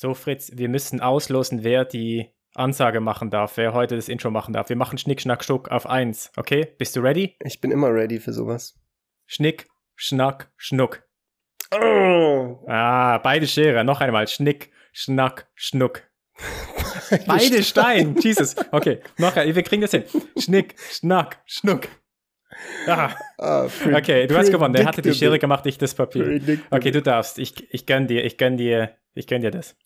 So, Fritz, wir müssen auslosen, wer die Ansage machen darf, wer heute das Intro machen darf. Wir machen Schnick, Schnack, Schnuck auf eins, okay? Bist du ready? Ich bin immer ready für sowas. Schnick, Schnack, Schnuck. Oh. Ah, beide Schere. Noch einmal. Schnick, Schnack, Schnuck. beide Stein. Jesus. Okay, noch ein. Wir kriegen das hin. Schnick, Schnack, Schnuck. Ah. Ah, Okay, du hast gewonnen. Der hatte die. Schere gemacht, ich das Papier. Okay, du darfst. Ich, ich gönn dir, ich gönn dir, ich gönn dir das.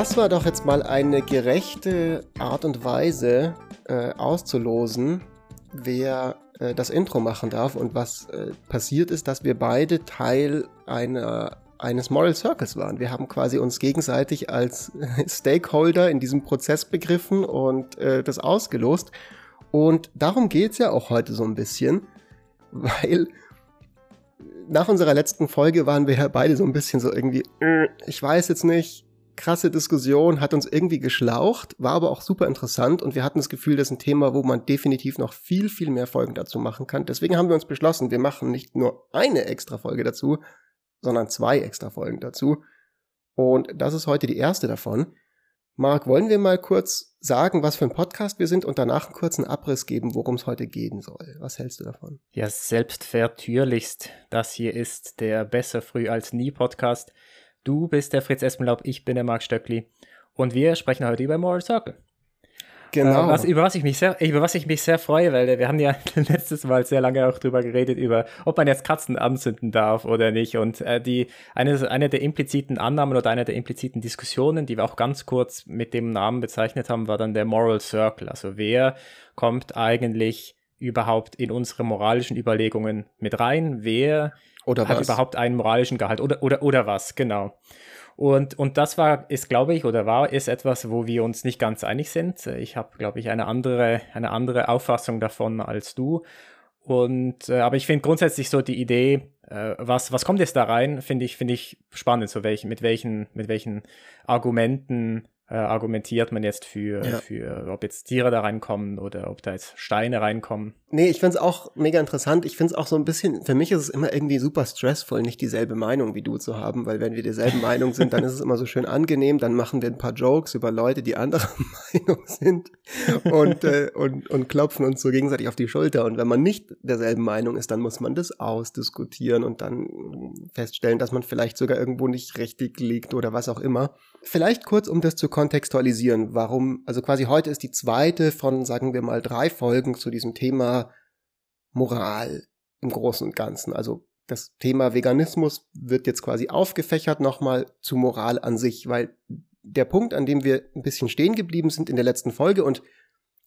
Das war doch jetzt mal eine gerechte Art und Weise äh, auszulosen, wer äh, das Intro machen darf. Und was äh, passiert ist, dass wir beide Teil einer, eines Moral Circles waren. Wir haben quasi uns gegenseitig als Stakeholder in diesem Prozess begriffen und äh, das ausgelost. Und darum geht's ja auch heute so ein bisschen, weil nach unserer letzten Folge waren wir ja beide so ein bisschen so irgendwie, äh, ich weiß jetzt nicht, krasse Diskussion, hat uns irgendwie geschlaucht, war aber auch super interessant und wir hatten das Gefühl, das ist ein Thema, wo man definitiv noch viel, viel mehr Folgen dazu machen kann. Deswegen haben wir uns beschlossen, wir machen nicht nur eine extra Folge dazu, sondern zwei extra Folgen dazu. Und das ist heute die erste davon. Marc, wollen wir mal kurz sagen, was für ein Podcast wir sind und danach einen kurzen Abriss geben, worum es heute gehen soll? Was hältst du davon? Ja, selbstvertürlichst. Das hier ist der Besser früh als nie Podcast. Du bist der Fritz Espenlaub, ich bin der Marc Stöckli. Und wir sprechen heute über Moral Circle. Genau. Äh, was, über, was ich mich sehr, über was ich mich sehr freue, weil wir haben ja letztes Mal sehr lange auch drüber geredet, über ob man jetzt Katzen anzünden darf oder nicht. Und äh, die, eine, eine der impliziten Annahmen oder eine der impliziten Diskussionen, die wir auch ganz kurz mit dem Namen bezeichnet haben, war dann der Moral Circle. Also wer kommt eigentlich überhaupt in unsere moralischen Überlegungen mit rein? Wer Oder hat was? überhaupt einen moralischen Gehalt oder, oder, oder was, genau. Und, und das war, ist, glaube ich, oder war, ist etwas, wo wir uns nicht ganz einig sind. Ich habe, glaube ich, eine andere, eine andere Auffassung davon als du. Und, äh, aber ich finde grundsätzlich so die Idee, äh, was, was kommt jetzt da rein, finde ich, finde ich spannend, so welchen, mit welchen, mit welchen Argumenten äh, argumentiert man jetzt für, Ja. für, ob jetzt Tiere da reinkommen oder ob da jetzt Steine reinkommen. Nee, ich find's auch mega interessant. Ich find's auch so ein bisschen, für mich ist es immer irgendwie super stressvoll, nicht dieselbe Meinung wie du zu haben, weil wenn wir derselben Meinung sind, dann ist es immer so schön angenehm, dann machen wir ein paar Jokes über Leute, die anderer Meinung sind und, äh, und, und klopfen uns so gegenseitig auf die Schulter. Und wenn man nicht derselben Meinung ist, dann muss man das ausdiskutieren und dann feststellen, dass man vielleicht sogar irgendwo nicht richtig liegt oder was auch immer. Vielleicht kurz, um das zu kontextualisieren, warum, also quasi heute ist die zweite von, sagen wir mal, drei Folgen zu diesem Thema Moral im Großen und Ganzen. Also das Thema Veganismus wird jetzt quasi aufgefächert nochmal zu Moral an sich, weil der Punkt, an dem wir ein bisschen stehen geblieben sind in der letzten Folge und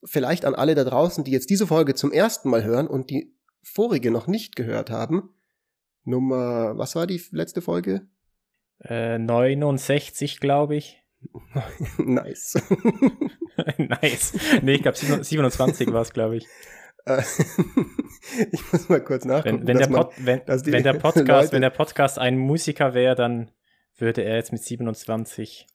vielleicht an alle da draußen, die jetzt diese Folge zum ersten Mal hören und die vorige noch nicht gehört haben, Nummer, was war die letzte Folge? Äh, 69, glaube ich. nice. nice. Nee, ich glaube 27 war es, glaube ich. Äh, ich muss mal kurz nachgucken. Wenn, wenn, der, man- Pod, wenn, wenn, der Podcast, Leute- wenn der Podcast ein Musiker wäre, dann würde er jetzt mit 27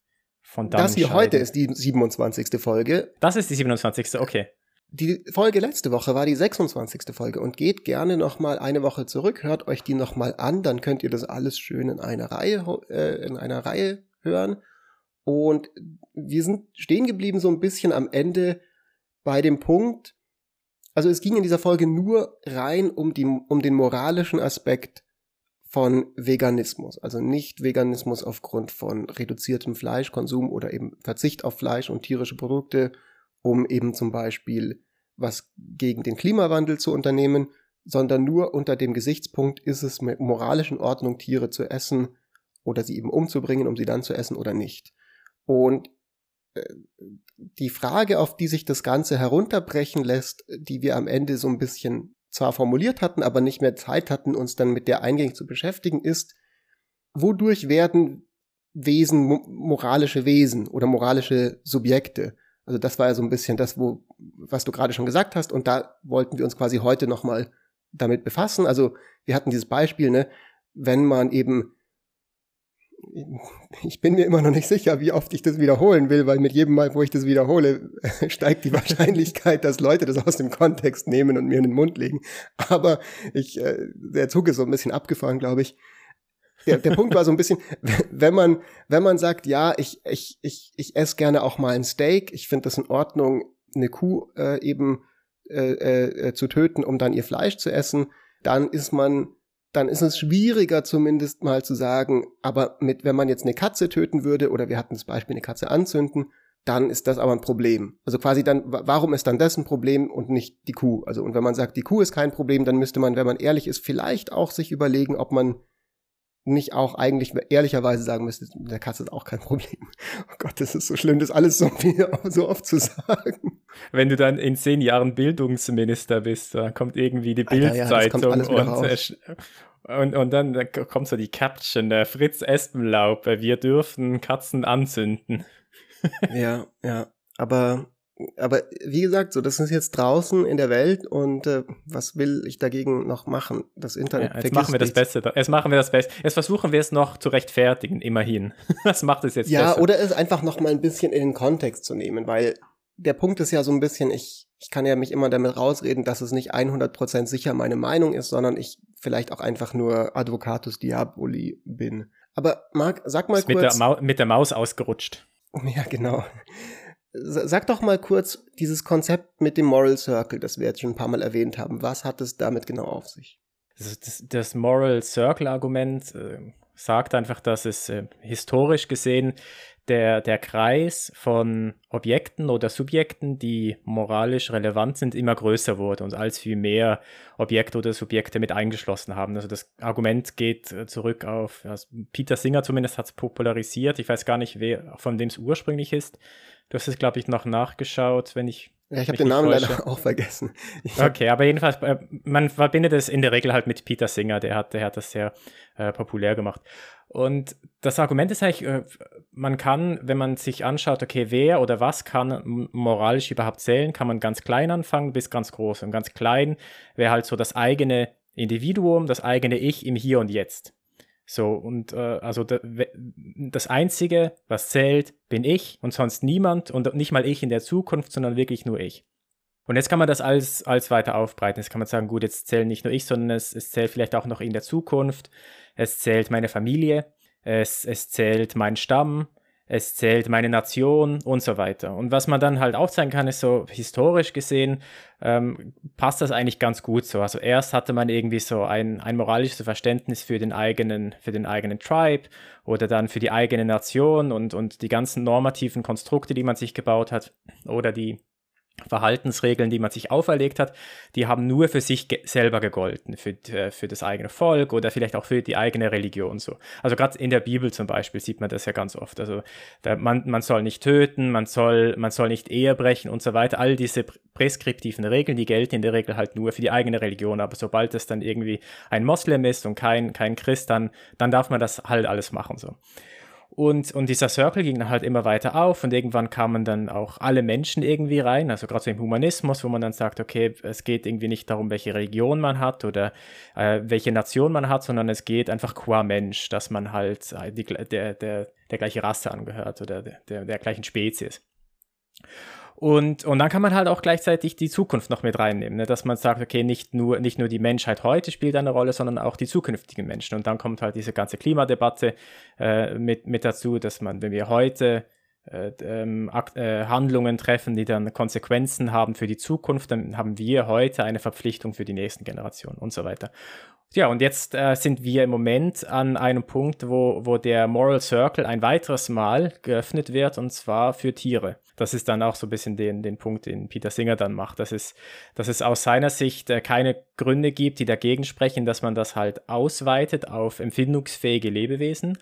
von dann das hier heute ist die 27. Folge. Das ist die 27. Okay. Die Folge letzte Woche war die 26. Folge und geht gerne noch mal eine Woche zurück, hört euch die noch mal an, dann könnt ihr das alles schön in einer Reihe äh, in einer Reihe hören. Und wir sind stehen geblieben so ein bisschen am Ende bei dem Punkt, also es ging in dieser Folge nur rein um die um den moralischen Aspekt von Veganismus, also nicht Veganismus aufgrund von reduziertem Fleischkonsum oder eben Verzicht auf Fleisch und tierische Produkte, um eben zum Beispiel was gegen den Klimawandel zu unternehmen, sondern nur unter dem Gesichtspunkt, ist es mit moralischen Ordnung, Tiere zu essen oder sie eben umzubringen, um sie dann zu essen oder nicht. Und äh, die Frage, auf die sich das Ganze herunterbrechen lässt, die wir am Ende so ein bisschen zwar formuliert hatten, aber nicht mehr Zeit hatten, uns dann mit der eingängig zu beschäftigen, ist, wodurch werden Wesen mo moralische Wesen oder moralische Subjekte? Also das war ja so ein bisschen das, wo, was du gerade schon gesagt hast, und da wollten wir uns quasi heute nochmal damit befassen. Also wir hatten dieses Beispiel, ne, wenn man eben ich bin mir immer noch nicht sicher, wie oft ich das wiederholen will, weil mit jedem Mal, wo ich das wiederhole, steigt die Wahrscheinlichkeit, dass Leute das aus dem Kontext nehmen und mir in den Mund legen. Aber ich, äh, der Zug ist so ein bisschen abgefahren, glaube ich. Der, der Punkt war so ein bisschen, wenn man, wenn man sagt, ja, ich, ich, ich, ich esse gerne auch mal ein Steak, ich finde das in Ordnung, eine Kuh äh, eben äh, äh, zu töten, um dann ihr Fleisch zu essen, dann ist man dann ist es schwieriger zumindest mal zu sagen, aber mit, wenn man jetzt eine Katze töten würde oder wir hatten das Beispiel eine Katze anzünden, dann ist das aber ein Problem. Also quasi dann, warum ist dann das ein Problem und nicht die Kuh? Also und wenn man sagt, die Kuh ist kein Problem, dann müsste man, wenn man ehrlich ist, vielleicht auch sich überlegen, ob man nicht auch eigentlich ehrlicherweise sagen müsste, der Katze ist auch kein Problem. Oh Gott, das ist so schlimm, das alles so, so oft zu sagen. Wenn du dann in zehn Jahren Bildungsminister bist, dann kommt irgendwie die Bildzeitung ja, und, und, und dann kommt so die Caption, der Fritz Espenlaub, wir dürfen Katzen anzünden. ja, ja, aber aber wie gesagt, so das ist jetzt draußen in der Welt und äh, was will ich dagegen noch machen? Das Internet. Ja, jetzt machen wir das Beste. Jetzt machen wir das Beste. Jetzt versuchen wir es noch zu rechtfertigen, immerhin. Was macht es jetzt ja, besser? oder es einfach noch mal ein bisschen in den Kontext zu nehmen, weil der Punkt ist ja so ein bisschen, ich, ich kann ja mich immer damit rausreden, dass es nicht 100% sicher meine Meinung ist, sondern ich vielleicht auch einfach nur Advocatus Diaboli bin. Aber Marc, sag mal ist kurz. Mit der, mit der Maus ausgerutscht. Ja, genau. Sag doch mal kurz dieses Konzept mit dem Moral Circle, das wir jetzt schon ein paar Mal erwähnt haben. Was hat es damit genau auf sich? Das, das, das Moral Circle-Argument äh, sagt einfach, dass es äh, historisch gesehen der, der Kreis von Objekten oder Subjekten, die moralisch relevant sind, immer größer wurde und als viel mehr Objekte oder Subjekte mit eingeschlossen haben. Also das Argument geht äh, zurück auf, also Peter Singer zumindest hat es popularisiert. Ich weiß gar nicht, wer, von dem es ursprünglich ist. Du hast es, glaube ich, noch nachgeschaut, wenn ich. Ja, ich habe den Namen leider auch vergessen. Ich okay, aber jedenfalls, äh, man verbindet es in der Regel halt mit Peter Singer, der hat, der hat das sehr äh, populär gemacht. Und das Argument ist eigentlich, äh, man kann, wenn man sich anschaut, okay, wer oder was kann moralisch überhaupt zählen, kann man ganz klein anfangen bis ganz groß. Und ganz klein wäre halt so das eigene Individuum, das eigene Ich im Hier und Jetzt. So, und äh, also das Einzige, was zählt, bin ich und sonst niemand und nicht mal ich in der Zukunft, sondern wirklich nur ich. Und jetzt kann man das alles, alles weiter aufbreiten. Jetzt kann man sagen, gut, jetzt zählen nicht nur ich, sondern es, es zählt vielleicht auch noch in der Zukunft. Es zählt meine Familie, es, es zählt mein Stamm, es zählt meine Nation und so weiter. Und was man dann halt aufzeigen kann, ist so historisch gesehen, ähm, passt das eigentlich ganz gut so. Also erst hatte man irgendwie so ein, ein moralisches Verständnis für den eigenen, für den eigenen Tribe oder dann für die eigene Nation und, und die ganzen normativen Konstrukte, die man sich gebaut hat oder die Verhaltensregeln, die man sich auferlegt hat, die haben nur für sich ge selber gegolten, für, äh, für das eigene Volk oder vielleicht auch für die eigene Religion so. Also gerade in der Bibel zum Beispiel sieht man das ja ganz oft. Also da, man, man soll nicht töten, man soll, man soll nicht Ehe brechen und so weiter. All diese preskriptiven Regeln, die gelten in der Regel halt nur für die eigene Religion. Aber sobald es dann irgendwie ein Moslem ist und kein, kein Christ, dann, dann darf man das halt alles machen so. Und, und dieser Circle ging dann halt immer weiter auf und irgendwann kamen dann auch alle Menschen irgendwie rein, also gerade so im Humanismus, wo man dann sagt, okay, es geht irgendwie nicht darum, welche Religion man hat oder äh, welche Nation man hat, sondern es geht einfach qua Mensch, dass man halt äh, die, der, der, der gleiche Rasse angehört oder der, der, der gleichen Spezies. Und, und dann kann man halt auch gleichzeitig die Zukunft noch mit reinnehmen, ne? dass man sagt, okay, nicht nur, nicht nur die Menschheit heute spielt eine Rolle, sondern auch die zukünftigen Menschen. Und dann kommt halt diese ganze Klimadebatte äh, mit, mit dazu, dass man, wenn wir heute äh, ähm, äh, Handlungen treffen, die dann Konsequenzen haben für die Zukunft, dann haben wir heute eine Verpflichtung für die nächsten Generationen und so weiter. Ja, und jetzt äh, sind wir im Moment an einem Punkt, wo, wo der Moral Circle ein weiteres Mal geöffnet wird, und zwar für Tiere. Das ist dann auch so ein bisschen den, den Punkt, den Peter Singer dann macht, dass es, dass es aus seiner Sicht äh, keine Gründe gibt, die dagegen sprechen, dass man das halt ausweitet auf empfindungsfähige Lebewesen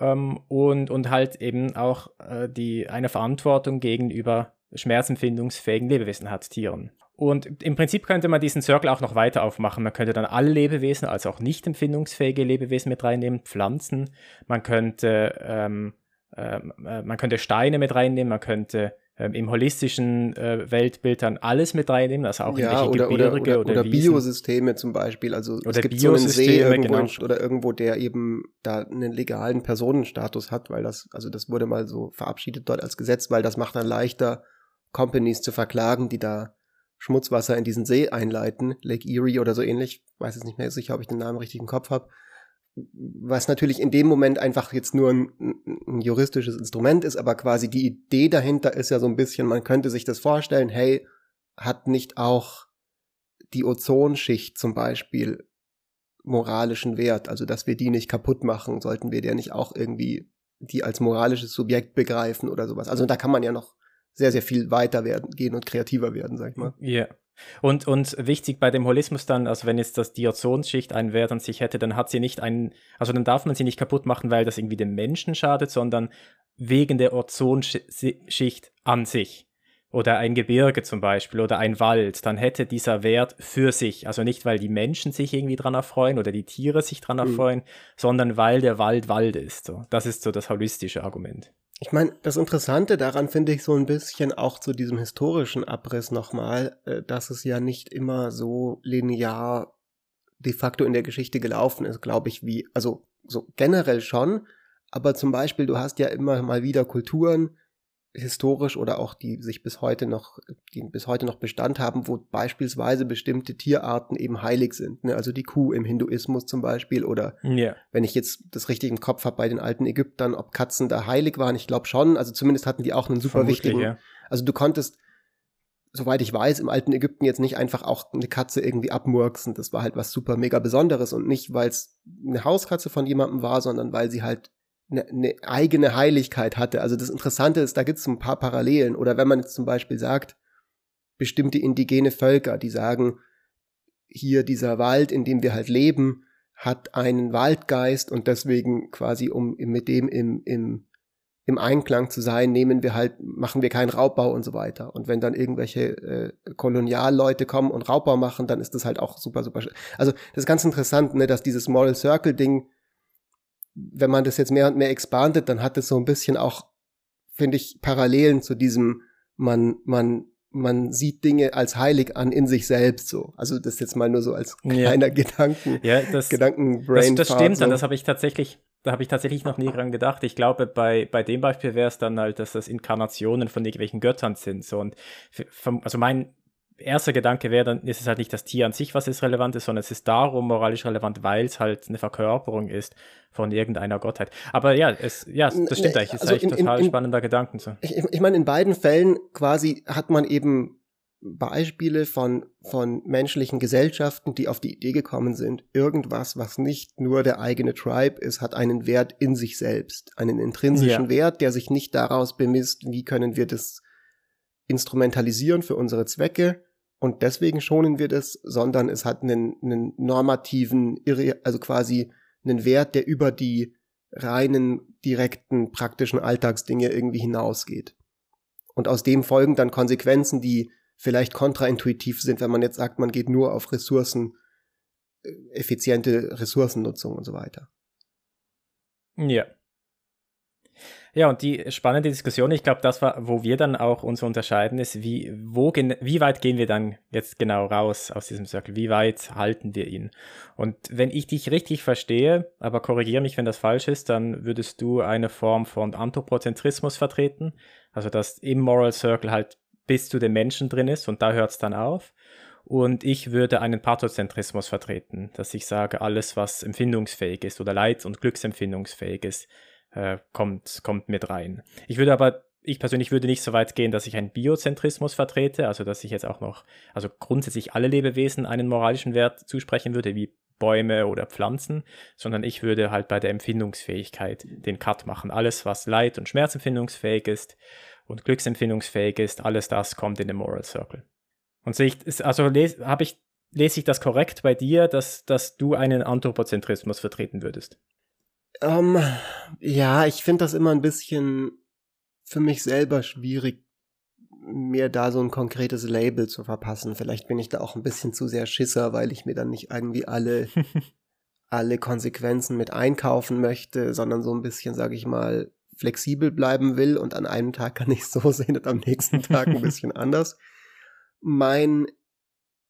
ähm, und, und halt eben auch äh, die, eine Verantwortung gegenüber schmerzempfindungsfähigen Lebewesen hat, Tieren. Und im Prinzip könnte man diesen Circle auch noch weiter aufmachen. Man könnte dann alle Lebewesen, also auch nicht empfindungsfähige Lebewesen mit reinnehmen, Pflanzen. Man könnte, ähm, ähm äh, man könnte Steine mit reinnehmen, man könnte ähm, im holistischen äh, Weltbild dann alles mit reinnehmen, also auch ja, irgendwelche oder, Gebirge oder, oder, oder Wiesen. Biosysteme zum Beispiel. Also Oder es gibt so einen See irgendwo genau. oder irgendwo, der eben da einen legalen Personenstatus hat, weil das, also das wurde mal so verabschiedet dort als Gesetz, weil das macht dann leichter, Companies zu verklagen, die da Schmutzwasser in diesen See einleiten, Lake Erie oder so ähnlich. Weiß jetzt nicht mehr sicher, ob ich den Namen richtig im Kopf habe. Was natürlich in dem Moment einfach jetzt nur ein, ein juristisches Instrument ist, aber quasi die Idee dahinter ist ja so ein bisschen, man könnte sich das vorstellen, hey, hat nicht auch die Ozonschicht zum Beispiel moralischen Wert, also dass wir die nicht kaputt machen, sollten wir der nicht auch irgendwie die als moralisches Subjekt begreifen oder sowas. Also da kann man ja noch sehr, sehr viel weiter werden, gehen und kreativer werden, sag ich mal. Ja. Und, und wichtig bei dem Holismus dann, also wenn jetzt das die Ozonschicht einen Wert an sich hätte, dann hat sie nicht einen, also dann darf man sie nicht kaputt machen, weil das irgendwie dem Menschen schadet, sondern wegen der Ozonschicht an sich. Oder ein Gebirge zum Beispiel oder ein Wald, dann hätte dieser Wert für sich, also nicht weil die Menschen sich irgendwie dran erfreuen oder die Tiere sich dran Mhm. erfreuen, sondern weil der Wald Wald ist. So. Das ist so das holistische Argument. Ich meine, das Interessante daran finde ich so ein bisschen auch zu diesem historischen Abriss nochmal, äh, dass es ja nicht immer so linear de facto in der Geschichte gelaufen ist, glaube ich, wie, also so generell schon, aber zum Beispiel, du hast ja immer mal wieder Kulturen, historisch oder auch die sich bis heute noch, die bis heute noch Bestand haben, wo beispielsweise bestimmte Tierarten eben heilig sind. Ne? Also die Kuh im Hinduismus zum Beispiel oder Ja. wenn ich jetzt das richtig im Kopf habe bei den alten Ägyptern, ob Katzen da heilig waren, ich glaube schon. Also zumindest hatten die auch einen super Vermutlich, wichtigen. ja. Also du konntest, soweit ich weiß, im alten Ägypten jetzt nicht einfach auch eine Katze irgendwie abmurksen. Das war halt was super mega Besonderes und nicht, weil es eine Hauskatze von jemandem war, sondern weil sie halt eine, eine eigene Heiligkeit hatte. Also das Interessante ist, da gibt es ein paar Parallelen. Oder wenn man jetzt zum Beispiel sagt, bestimmte indigene Völker, die sagen, hier dieser Wald, in dem wir halt leben, hat einen Waldgeist und deswegen quasi, um mit dem im, im, im Einklang zu sein, nehmen wir halt, machen wir keinen Raubbau und so weiter. Und wenn dann irgendwelche äh, Kolonialleute kommen und Raubbau machen, dann ist das halt auch super, super. Also das ist ganz interessant, ne, dass dieses Moral Circle Ding, wenn man das jetzt mehr und mehr expandet, dann hat es so ein bisschen auch, finde ich, Parallelen zu diesem, man, man, man sieht Dinge als heilig an in sich selbst so. Also das jetzt mal nur so als Ja. kleiner Gedanken, Ja, das, Gedankenbrain. das, das stimmt, so. dann, das habe ich tatsächlich, da habe ich tatsächlich noch nie dran gedacht. Ich glaube, bei, bei dem Beispiel wäre es dann halt, dass das Inkarnationen von irgendwelchen Göttern sind. So und also mein erster Gedanke wäre, dann ist es halt nicht das Tier an sich, was es relevant ist, sondern es ist darum moralisch relevant, weil es halt eine Verkörperung ist von irgendeiner Gottheit. Aber ja, es, ja, das stimmt Ne, eigentlich. Das ist also eigentlich in- total in- spannender Gedanken. So. ich, ich ich meine, in beiden Fällen quasi hat man eben Beispiele von, von menschlichen Gesellschaften, die auf die Idee gekommen sind, irgendwas, was nicht nur der eigene Tribe ist, hat einen Wert in sich selbst, einen intrinsischen Ja. Wert, der sich nicht daraus bemisst, wie können wir das instrumentalisieren für unsere Zwecke und deswegen schonen wir das, sondern es hat einen, einen normativen, also quasi einen Wert, der über die reinen, direkten, praktischen Alltagsdinge irgendwie hinausgeht. Und aus dem folgen dann Konsequenzen, die vielleicht kontraintuitiv sind, wenn man jetzt sagt, man geht nur auf Ressourcen, äh, effiziente Ressourcennutzung und so weiter. Ja. Ja, und die spannende Diskussion, ich glaube, das war, wo wir dann auch uns unterscheiden, ist, wie, wo, wie weit gehen wir dann jetzt genau raus aus diesem Circle? Wie weit halten wir ihn? Und wenn ich dich richtig verstehe, aber korrigiere mich, wenn das falsch ist, dann würdest du eine Form von Anthropozentrismus vertreten. Also, dass im Moral Circle halt bis zu den Menschen drin ist und da hört es dann auf. Und ich würde einen Pathozentrismus vertreten, dass ich sage, alles, was empfindungsfähig ist oder leid- und glücksempfindungsfähig ist, äh, kommt, kommt mit rein. Ich würde aber, ich persönlich würde nicht so weit gehen, dass ich einen Biozentrismus vertrete, also dass ich jetzt auch noch, also grundsätzlich alle Lebewesen einen moralischen Wert zusprechen würde, wie Bäume oder Pflanzen, sondern ich würde halt bei der Empfindungsfähigkeit den Cut machen. Alles, was leid- und schmerzempfindungsfähig ist und glücksempfindungsfähig ist, alles das kommt in den Moral Circle. Und sehe ich, also lese, ich, lese ich das korrekt bei dir, dass, dass du einen Anthropozentrismus vertreten würdest? Ähm, ja, ich finde das immer ein bisschen für mich selber schwierig, mir da so ein konkretes Label zu verpassen. Vielleicht bin ich da auch ein bisschen zu sehr Schisser, weil ich mir dann nicht irgendwie alle, alle Konsequenzen mit einkaufen möchte, sondern so ein bisschen, sage ich mal, flexibel bleiben will und an einem Tag kann ich so sehen und am nächsten Tag ein bisschen anders. Mein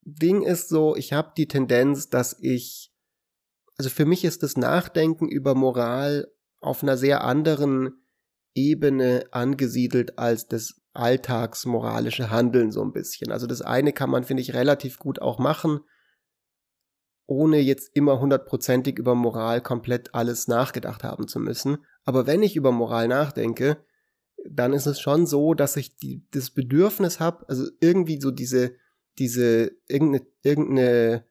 Ding ist so, ich habe die Tendenz, dass ich, also für mich ist das Nachdenken über Moral auf einer sehr anderen Ebene angesiedelt als das alltagsmoralische Handeln so ein bisschen. Also das eine kann man, finde ich, relativ gut auch machen, ohne jetzt immer hundertprozentig über Moral komplett alles nachgedacht haben zu müssen. Aber wenn ich über Moral nachdenke, dann ist es schon so, dass ich die, das Bedürfnis habe, also irgendwie so diese, diese, irgendeine, irgendeine,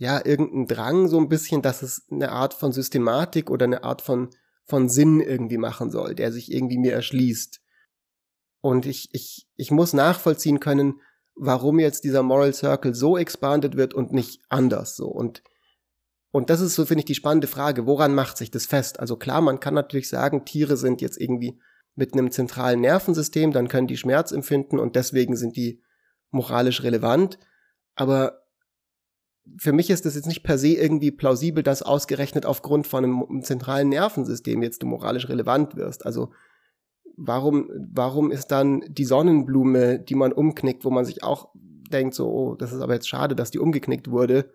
ja, irgendein Drang so ein bisschen, dass es eine Art von Systematik oder eine Art von, von Sinn irgendwie machen soll, der sich irgendwie mir erschließt. Und ich, ich, ich muss nachvollziehen können, warum jetzt dieser Moral Circle so expanded wird und nicht anders so. Und, und das ist so, finde ich, die spannende Frage. Woran macht sich das fest? Also klar, man kann natürlich sagen, Tiere sind jetzt irgendwie mit einem zentralen Nervensystem, dann können die Schmerz empfinden und deswegen sind die moralisch relevant. Aber für mich ist das jetzt nicht per se irgendwie plausibel, dass ausgerechnet aufgrund von einem zentralen Nervensystem jetzt du moralisch relevant wirst. Also warum, warum ist dann die Sonnenblume, die man umknickt, wo man sich auch denkt, so, oh, das ist aber jetzt schade, dass die umgeknickt wurde,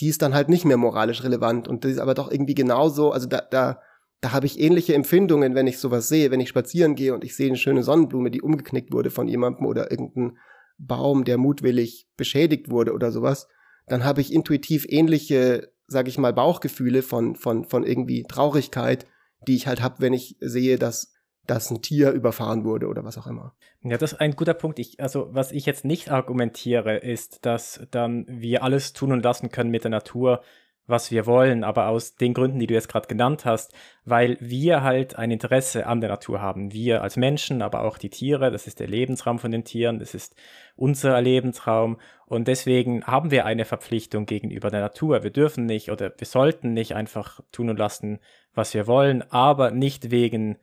die ist dann halt nicht mehr moralisch relevant und das ist aber doch irgendwie genauso, also da, da, da habe ich ähnliche Empfindungen, wenn ich sowas sehe, wenn ich spazieren gehe und ich sehe eine schöne Sonnenblume, die umgeknickt wurde von jemandem oder irgendein Baum, der mutwillig beschädigt wurde oder sowas, dann habe ich intuitiv ähnliche, sage ich mal, Bauchgefühle von, von, von irgendwie Traurigkeit, die ich halt habe, wenn ich sehe, dass dass ein Tier überfahren wurde oder was auch immer. Ja, das ist ein guter Punkt. Ich, also, was ich jetzt nicht argumentiere, ist, dass dann wir alles tun und lassen können mit der Natur, was wir wollen, aber aus den Gründen, die du jetzt gerade genannt hast, weil wir halt ein Interesse an der Natur haben. Wir als Menschen, aber auch die Tiere, das ist der Lebensraum von den Tieren, das ist unser Lebensraum und deswegen haben wir eine Verpflichtung gegenüber der Natur. Wir dürfen nicht oder wir sollten nicht einfach tun und lassen, was wir wollen, aber nicht wegen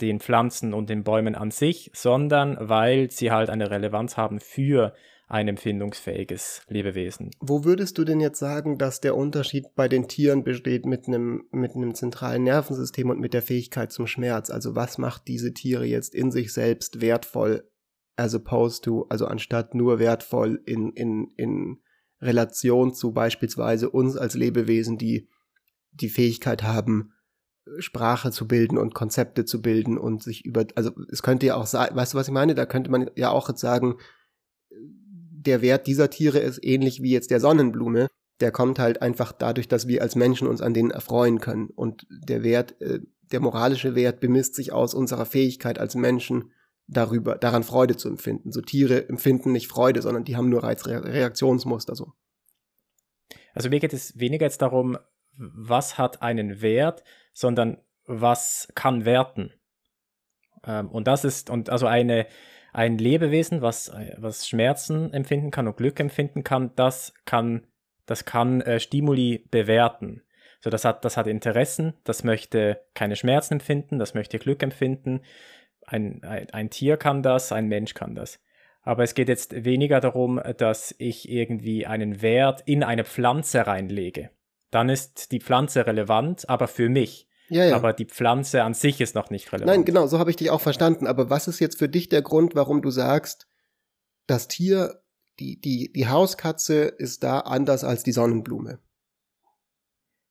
den Pflanzen und den Bäumen an sich, sondern weil sie halt eine Relevanz haben für ein empfindungsfähiges Lebewesen. Wo würdest du denn jetzt sagen, dass der Unterschied bei den Tieren besteht mit einem, mit einem zentralen Nervensystem und mit der Fähigkeit zum Schmerz? Also was macht diese Tiere jetzt in sich selbst wertvoll as opposed to, also anstatt nur wertvoll in, in, in Relation zu beispielsweise uns als Lebewesen, die die Fähigkeit haben, Sprache zu bilden und Konzepte zu bilden und sich über, also es könnte ja auch sein, weißt du, was ich meine? Da könnte man ja auch jetzt sagen, der Wert dieser Tiere ist ähnlich wie jetzt der Sonnenblume. Der kommt halt einfach dadurch, dass wir als Menschen uns an denen erfreuen können. Und der Wert, äh, der moralische Wert bemisst sich aus unserer Fähigkeit als Menschen darüber, daran Freude zu empfinden. So Tiere empfinden nicht Freude, sondern die haben nur Reizreaktionsmuster so. Also mir geht es weniger jetzt darum, was hat einen Wert, sondern was kann werten. Ähm, und das ist, und also eine, ein Lebewesen, was, was Schmerzen empfinden kann und Glück empfinden kann, das kann, das kann äh, Stimuli bewerten. So, das hat, das hat Interessen, das möchte keine Schmerzen empfinden, das möchte Glück empfinden. Ein, ein, ein Tier kann das, ein Mensch kann das. Aber es geht jetzt weniger darum, dass ich irgendwie einen Wert in eine Pflanze reinlege dann ist die Pflanze relevant, aber für mich. Ja, ja. Aber die Pflanze an sich ist noch nicht relevant. Nein, genau, so habe ich dich auch verstanden. Aber was ist jetzt für dich der Grund, warum du sagst, das Tier, die, die, die Hauskatze ist da anders als die Sonnenblume?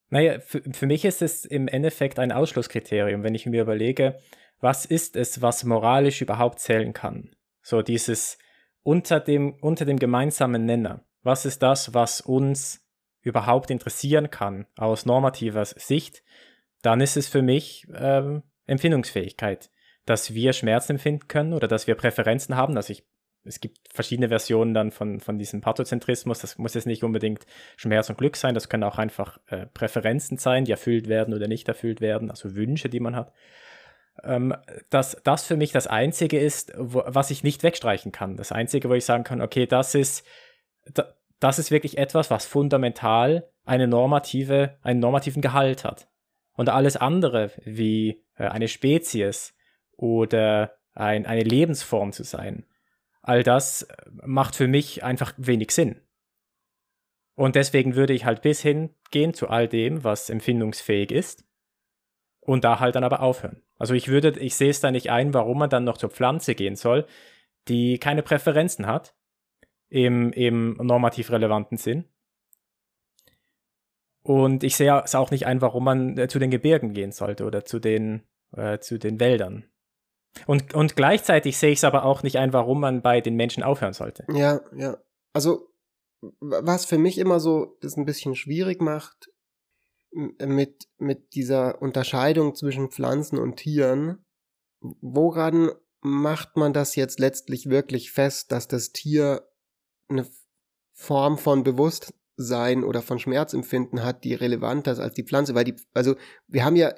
Naja, für, für mich ist es im Endeffekt ein Ausschlusskriterium, wenn ich mir überlege, was ist es, was moralisch überhaupt zählen kann? So dieses unter dem, unter dem gemeinsamen Nenner. Was ist das, was uns überhaupt interessieren kann aus normativer Sicht, dann ist es für mich ähm, Empfindungsfähigkeit, dass wir Schmerzen empfinden können oder dass wir Präferenzen haben. Also ich, es gibt verschiedene Versionen dann von, von diesem Pathozentrismus. Das muss jetzt nicht unbedingt Schmerz und Glück sein. Das können auch einfach äh, Präferenzen sein, die erfüllt werden oder nicht erfüllt werden, also Wünsche, die man hat. Ähm, dass das für mich das Einzige ist, wo, was ich nicht wegstreichen kann. Das Einzige, wo ich sagen kann, okay, das ist, da, das ist wirklich etwas, was fundamental eine normative, einen normativen Gehalt hat. Und alles andere, wie äh, eine Spezies oder ein, eine Lebensform zu sein, all das äh, macht für mich einfach wenig Sinn. Und deswegen würde ich halt bis hin gehen zu all dem, was empfindungsfähig ist und da halt dann aber aufhören. Also ich würde, ich sehe es da nicht ein, warum man dann noch zur Pflanze gehen soll, die keine Präferenzen hat im, im normativ relevanten Sinn. Und ich sehe es auch nicht ein, warum man äh, zu den Gebirgen gehen sollte oder zu den, äh, zu den Wäldern. Und, und gleichzeitig sehe ich es aber auch nicht ein, warum man bei den Menschen aufhören sollte. Ja, ja. Also, was für mich immer so das ein bisschen schwierig macht, mit, mit dieser Unterscheidung zwischen Pflanzen und Tieren, woran macht man das jetzt letztlich wirklich fest, dass das Tier eine Form von Bewusstsein oder von Schmerzempfinden hat, die relevanter ist als die Pflanze? Weil die, also wir haben ja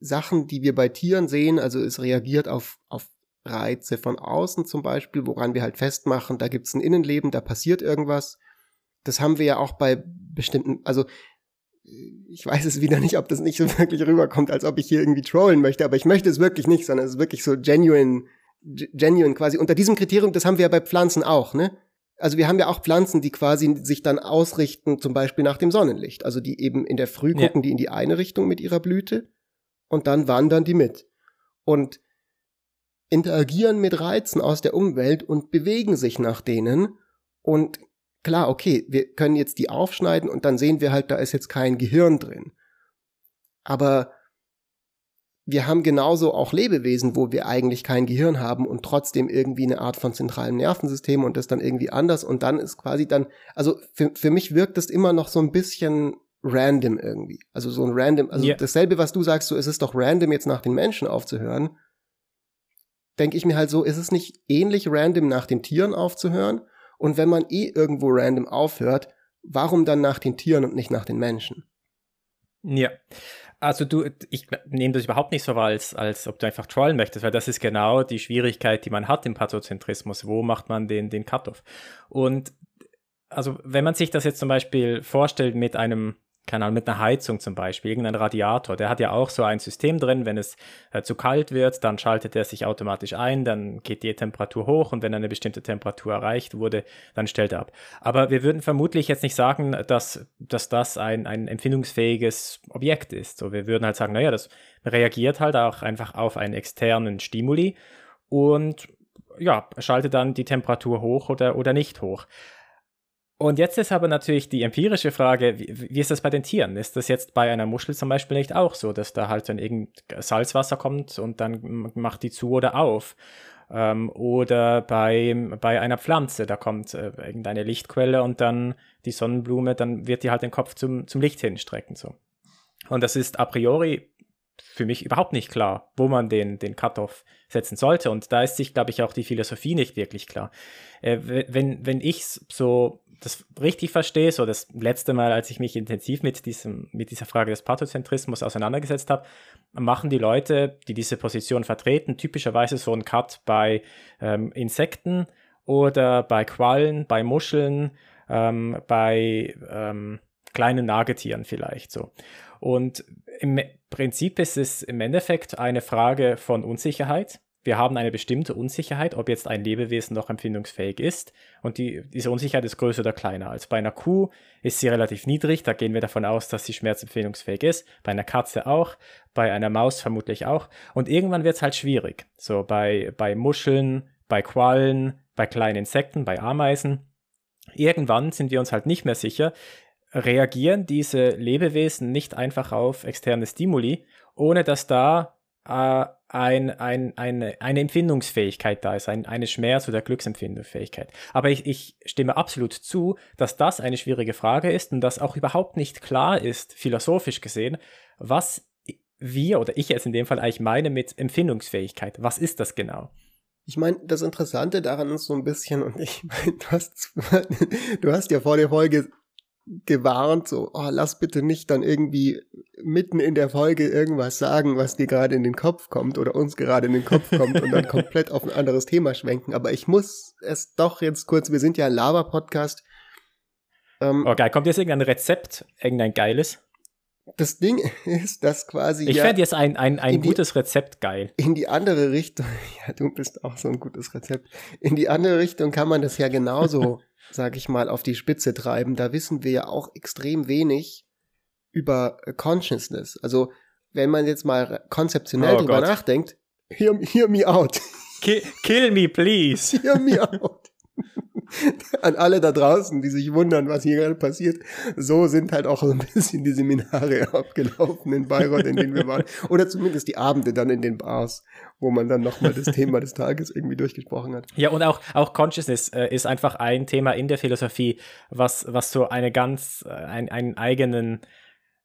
Sachen, die wir bei Tieren sehen, also es reagiert auf, auf Reize von außen zum Beispiel, woran wir halt festmachen, da gibt es ein Innenleben, da passiert irgendwas. Das haben wir ja auch bei bestimmten, also ich weiß es wieder nicht, ob das nicht so wirklich rüberkommt, als ob ich hier irgendwie trollen möchte, aber ich möchte es wirklich nicht, sondern es ist wirklich so genuine, genuine quasi. Unter diesem Kriterium, das haben wir ja bei Pflanzen auch, ne? Also wir haben ja auch Pflanzen, die quasi sich dann ausrichten, zum Beispiel nach dem Sonnenlicht. Also die eben in der Früh ja. gucken die in die eine Richtung mit ihrer Blüte und dann wandern die mit. Und interagieren mit Reizen aus der Umwelt und bewegen sich nach denen und klar, okay, wir können jetzt die aufschneiden und dann sehen wir halt, da ist jetzt kein Gehirn drin. Aber wir haben genauso auch Lebewesen, wo wir eigentlich kein Gehirn haben und trotzdem irgendwie eine Art von zentralem Nervensystem und das dann irgendwie anders und dann ist quasi dann, also für, für mich wirkt das immer noch so ein bisschen random irgendwie. Also so ein random, also yeah. dasselbe, was du sagst, so ist es doch random, jetzt nach den Menschen aufzuhören. Denke ich mir halt so, ist es nicht ähnlich random, nach den Tieren aufzuhören? Und wenn man eh irgendwo random aufhört, warum dann nach den Tieren und nicht nach den Menschen? Ja. Also du, ich nehme das überhaupt nicht so wahr, als, als ob du einfach trollen möchtest, weil das ist genau die Schwierigkeit, die man hat im Pathozentrismus. Wo macht man den, den Cut-off? Und also wenn man sich das jetzt zum Beispiel vorstellt mit einem keine Ahnung, mit einer Heizung zum Beispiel, irgendein Radiator, der hat ja auch so ein System drin, wenn es äh, zu kalt wird, dann schaltet er sich automatisch ein, dann geht die Temperatur hoch und wenn eine bestimmte Temperatur erreicht wurde, dann stellt er ab. Aber wir würden vermutlich jetzt nicht sagen, dass, dass das ein, ein empfindungsfähiges Objekt ist. So, wir würden halt sagen, naja, das reagiert halt auch einfach auf einen externen Stimuli und ja, schaltet dann die Temperatur hoch oder, oder nicht hoch. Und jetzt ist aber natürlich die empirische Frage, wie, wie, ist das bei den Tieren? Ist das jetzt bei einer Muschel zum Beispiel nicht auch so, dass da halt dann irgend Salzwasser kommt und dann macht die zu oder auf? Ähm, oder bei, bei einer Pflanze, da kommt äh, irgendeine Lichtquelle und dann die Sonnenblume, dann wird die halt den Kopf zum, zum Licht hinstrecken. So. Und das ist a priori für mich überhaupt nicht klar, wo man den, den Cut-off setzen sollte. Und da ist sich, glaube ich, auch die Philosophie nicht wirklich klar. Äh, wenn, wenn ich so das richtig verstehe, so das letzte Mal, als ich mich intensiv mit, diesem, mit dieser Frage des Pathozentrismus auseinandergesetzt habe, machen die Leute, die diese Position vertreten, typischerweise so einen Cut bei ähm, Insekten oder bei Quallen, bei Muscheln, ähm, bei ähm, kleinen Nagetieren vielleicht so. Und im Prinzip ist es im Endeffekt eine Frage von Unsicherheit. Wir haben eine bestimmte Unsicherheit, ob jetzt ein Lebewesen noch empfindungsfähig ist. Und die, diese Unsicherheit ist größer oder kleiner. Als bei einer Kuh ist sie relativ niedrig. Da gehen wir davon aus, dass sie schmerzempfindungsfähig ist. Bei einer Katze auch. Bei einer Maus vermutlich auch. Und irgendwann wird es halt schwierig. So bei, bei Muscheln, bei Quallen, bei kleinen Insekten, bei Ameisen. Irgendwann sind wir uns halt nicht mehr sicher, reagieren diese Lebewesen nicht einfach auf externe Stimuli, ohne dass da äh, ein, ein, eine, eine Empfindungsfähigkeit da ist, ein, eine Schmerz- oder Glücksempfindungsfähigkeit. Aber ich, ich stimme absolut zu, dass das eine schwierige Frage ist und dass auch überhaupt nicht klar ist, philosophisch gesehen, was wir oder ich jetzt in dem Fall eigentlich meine mit Empfindungsfähigkeit. Was ist das genau? Ich meine, das Interessante daran ist so ein bisschen, und ich meine, du hast, du hast ja vor der Folge gewarnt, so, oh, lass bitte nicht dann irgendwie mitten in der Folge irgendwas sagen, was dir gerade in den Kopf kommt oder uns gerade in den Kopf kommt und dann komplett auf ein anderes Thema schwenken. Aber ich muss es doch jetzt kurz, wir sind ja ein Lava-Podcast. Ähm, oh geil, kommt jetzt irgendein Rezept, irgendein geiles? Das Ding ist, dass quasi. Ich ja fände jetzt ein, ein, ein gutes die, Rezept geil. In die andere Richtung, ja, du bist auch so ein gutes Rezept. In die andere Richtung kann man das ja genauso sag ich mal, auf die Spitze treiben. Da wissen wir ja auch extrem wenig über Consciousness. Also wenn man jetzt mal konzeptionell oh drüber Gott. nachdenkt, hear, hear me out. Kill, kill me, please. hear me out. An alle da draußen, die sich wundern, was hier gerade passiert. So sind halt auch so ein bisschen die Seminare abgelaufen in Bayreuth, in denen wir waren. Oder zumindest die Abende dann in den Bars, wo man dann nochmal das Thema des Tages irgendwie durchgesprochen hat. Ja, und auch, auch Consciousness äh, ist einfach ein Thema in der Philosophie, was, was so eine ganz, äh, ein, einen eigenen,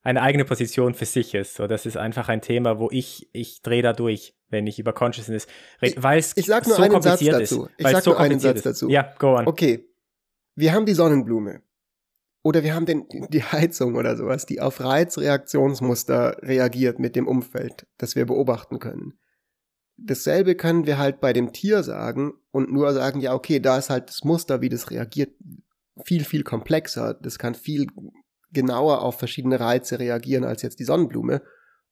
eine eigene Position für sich ist. So, das ist einfach ein Thema, wo ich, ich drehe da durch, wenn ich über Consciousness rede, weil es Ich sag nur so einen Satz dazu. Ich sag so nur einen Satz ist. dazu. Ja, go on. Okay. Wir haben die Sonnenblume. Oder wir haben den, die Heizung oder sowas, die auf Reizreaktionsmuster reagiert mit dem Umfeld, das wir beobachten können. Dasselbe können wir halt bei dem Tier sagen und nur sagen, ja, okay, da ist halt das Muster, wie das reagiert, viel, viel komplexer. Das kann viel genauer auf verschiedene Reize reagieren als jetzt die Sonnenblume.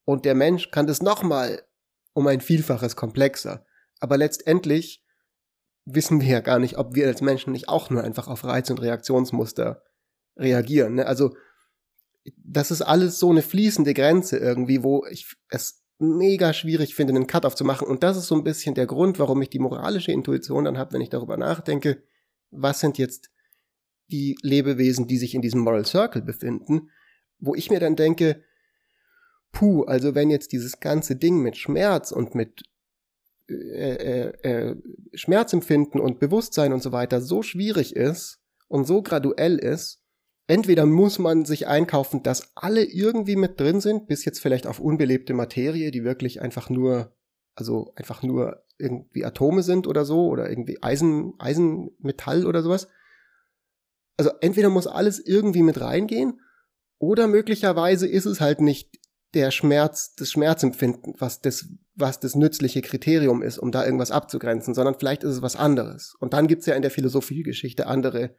Und der Mensch kann das nochmal um ein Vielfaches komplexer. Aber letztendlich wissen wir ja gar nicht, ob wir als Menschen nicht auch nur einfach auf Reiz- und Reaktionsmuster reagieren. Ne? Also das ist alles so eine fließende Grenze irgendwie, wo ich es mega schwierig finde, einen Cut-off zu machen. Und das ist so ein bisschen der Grund, warum ich die moralische Intuition dann habe, wenn ich darüber nachdenke, was sind jetzt die Lebewesen, die sich in diesem Moral Circle befinden, wo ich mir dann denke, puh, also wenn jetzt dieses ganze Ding mit Schmerz und mit äh, äh, äh, Schmerzempfinden und Bewusstsein und so weiter so schwierig ist und so graduell ist, entweder muss man sich einkaufen, dass alle irgendwie mit drin sind, bis jetzt vielleicht auf unbelebte Materie, die wirklich einfach nur, also einfach nur irgendwie Atome sind oder so, oder irgendwie Eisen, Eisenmetall oder sowas, also entweder muss alles irgendwie mit reingehen oder möglicherweise ist es halt nicht der Schmerz, das Schmerzempfinden, was das, was das nützliche Kriterium ist, um da irgendwas abzugrenzen, sondern vielleicht ist es was anderes. Und dann gibt's ja in der Philosophiegeschichte andere,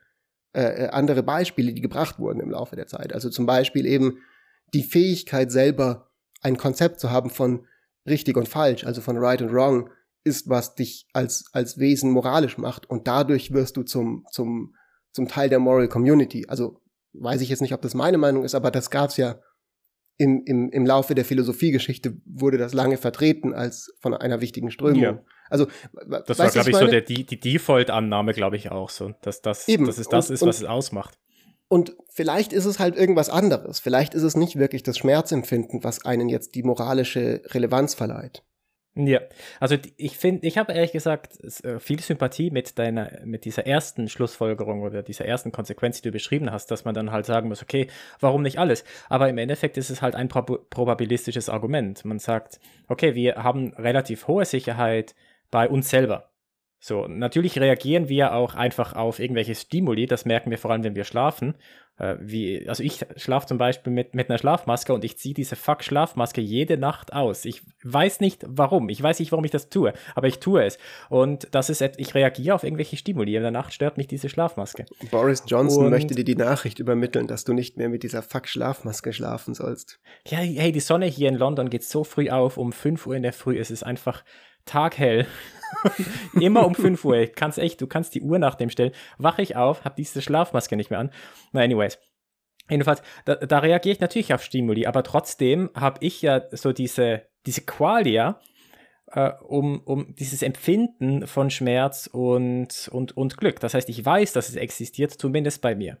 äh, äh, andere Beispiele, die gebracht wurden im Laufe der Zeit. Also zum Beispiel eben die Fähigkeit selber ein Konzept zu haben von richtig und falsch, also von right und wrong, ist, was dich als, als Wesen moralisch macht und dadurch wirst du zum, zum zum Teil der Moral Community. Also weiß ich jetzt nicht, ob das meine Meinung ist, aber das gab's ja im, im, im Laufe der Philosophiegeschichte wurde das lange vertreten als von einer wichtigen Strömung. Ja. Also das war, glaube ich, so der, die, die Default-Annahme, glaube ich, auch so, dass das, Eben. dass es das und, ist, was und, es ausmacht. Und vielleicht ist es halt irgendwas anderes. Vielleicht ist es nicht wirklich das Schmerzempfinden, was einen jetzt die moralische Relevanz verleiht. Ja, also ich finde, ich habe ehrlich gesagt äh, viel Sympathie mit deiner, mit dieser ersten Schlussfolgerung oder dieser ersten Konsequenz, die du beschrieben hast, dass man dann halt sagen muss, okay, warum nicht alles? Aber im Endeffekt ist es halt ein prob probabilistisches Argument. Man sagt, okay, wir haben relativ hohe Sicherheit bei uns selber. So, natürlich reagieren wir auch einfach auf irgendwelche Stimuli, das merken wir vor allem, wenn wir schlafen. Äh, wie, also ich schlafe zum Beispiel mit, mit einer Schlafmaske und ich ziehe diese Fuck-Schlafmaske jede Nacht aus. Ich weiß nicht warum, ich weiß nicht, warum ich das tue, aber ich tue es. Und das ist, ich reagiere auf irgendwelche Stimuli. In der Nacht stört mich diese Schlafmaske. Boris Johnson und, möchte dir die Nachricht übermitteln, dass du nicht mehr mit dieser Fuck-Schlafmaske schlafen sollst. Ja, hey, die Sonne hier in London geht so früh auf, um 5 Uhr in der Früh. Es ist einfach taghell. Immer um 5 Uhr. Kannst echt, du kannst die Uhr nach dem stellen. Wache ich auf, hab diese Schlafmaske nicht mehr an. Na, anyways. Jedenfalls, da, da reagiere ich natürlich auf Stimuli, aber trotzdem habe ich ja so diese, diese Qualia, äh, um, um dieses Empfinden von Schmerz und, und, und Glück. Das heißt, ich weiß, dass es existiert, zumindest bei mir.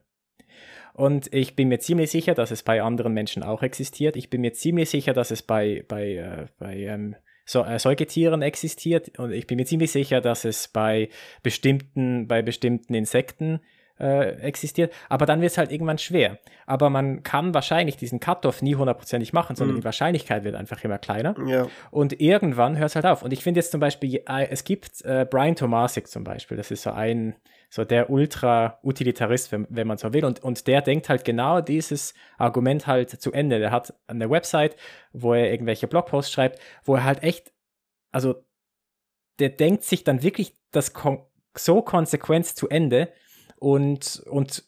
Und ich bin mir ziemlich sicher, dass es bei anderen Menschen auch existiert. Ich bin mir ziemlich sicher, dass es bei, bei, äh, bei ähm, so, äh, Säugetieren existiert und ich bin mir ziemlich sicher, dass es bei bestimmten, bei bestimmten Insekten äh, existiert, aber dann wird es halt irgendwann schwer. Aber man kann wahrscheinlich diesen Cut-off nie hundertprozentig machen, sondern mm. die Wahrscheinlichkeit wird einfach immer kleiner. Ja. Und irgendwann hört es halt auf. Und ich finde jetzt zum Beispiel, äh, es gibt äh, Brian Tomasik zum Beispiel, das ist so ein, so der Ultra-Utilitarist, wenn, wenn man so will. Und, und der denkt halt genau dieses Argument halt zu Ende. Der hat eine Website, wo er irgendwelche Blogposts schreibt, wo er halt echt, also der denkt sich dann wirklich das kon so konsequent zu Ende, und, und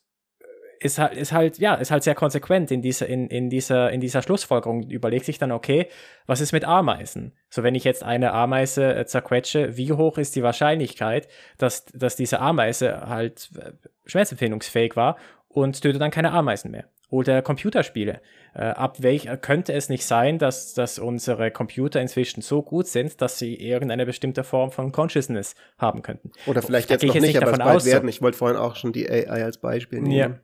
ist halt, ist halt, ja, ist halt sehr konsequent in dieser, in, in dieser, in dieser Schlussfolgerung. Überlegt sich dann, okay, was ist mit Ameisen? So, wenn ich jetzt eine Ameise äh, zerquetsche, wie hoch ist die Wahrscheinlichkeit, dass, dass diese Ameise halt äh, schmerzempfindungsfähig war und tötet dann keine Ameisen mehr? Oder Computerspiele. Äh, ab welch könnte es nicht sein, dass, dass unsere Computer inzwischen so gut sind, dass sie irgendeine bestimmte Form von Consciousness haben könnten? Oder vielleicht jetzt noch nicht, nicht aber es bald werden. Ich wollte vorhin auch schon die AI als Beispiel nehmen. Ja.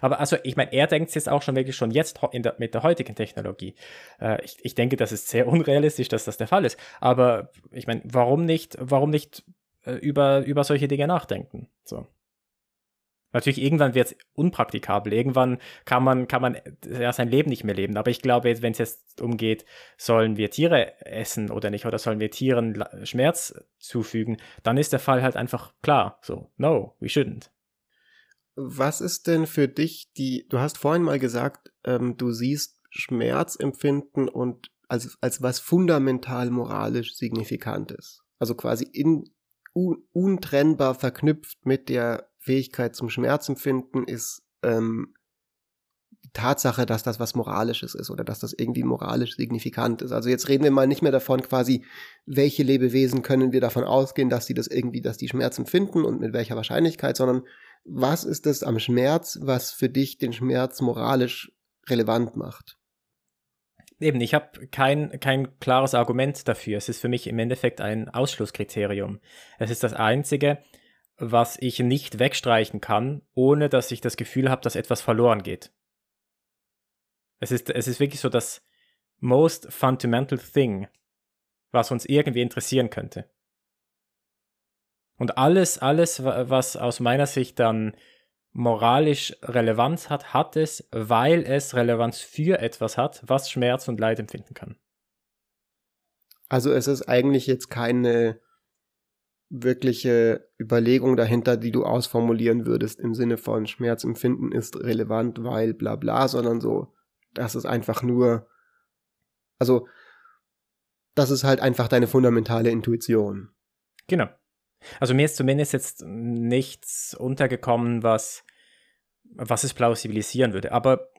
Aber also, ich meine, er denkt es jetzt auch schon wirklich schon jetzt der, mit der heutigen Technologie. Äh, ich, ich denke, das ist sehr unrealistisch, dass das der Fall ist. Aber ich meine, warum nicht, warum nicht äh, über, über solche Dinge nachdenken? So. Natürlich, irgendwann wird es unpraktikabel. Irgendwann kann man, kann man ja sein Leben nicht mehr leben. Aber ich glaube, wenn es jetzt umgeht, sollen wir Tiere essen oder nicht, oder sollen wir Tieren Schmerz zufügen, dann ist der Fall halt einfach klar. So, no, we shouldn't. Was ist denn für dich die, du hast vorhin mal gesagt, ähm, du siehst Schmerzempfinden und als, als was fundamental moralisch Signifikantes. Also quasi in, un, untrennbar verknüpft mit der Fähigkeit zum Schmerzempfinden ist ähm, die Tatsache, dass das was Moralisches ist oder dass das irgendwie moralisch signifikant ist. Also jetzt reden wir mal nicht mehr davon quasi, welche Lebewesen können wir davon ausgehen, dass sie das irgendwie, dass die Schmerz empfinden und mit welcher Wahrscheinlichkeit, sondern was ist es am Schmerz, was für dich den Schmerz moralisch relevant macht? Eben, ich habe kein, kein klares Argument dafür. Es ist für mich im Endeffekt ein Ausschlusskriterium. Es ist das Einzige, was ich nicht wegstreichen kann, ohne dass ich das Gefühl habe, dass etwas verloren geht. Es ist, es ist wirklich so das most fundamental thing, was uns irgendwie interessieren könnte. Und alles, alles, was aus meiner Sicht dann moralisch Relevanz hat, hat es, weil es Relevanz für etwas hat, was Schmerz und Leid empfinden kann. Also es ist eigentlich jetzt keine wirkliche Überlegung dahinter, die du ausformulieren würdest im Sinne von Schmerzempfinden ist relevant, weil bla bla, sondern so, das ist einfach nur, also, das ist halt einfach deine fundamentale Intuition. Genau. Also mir ist zumindest jetzt nichts untergekommen, was, was es plausibilisieren würde. Aber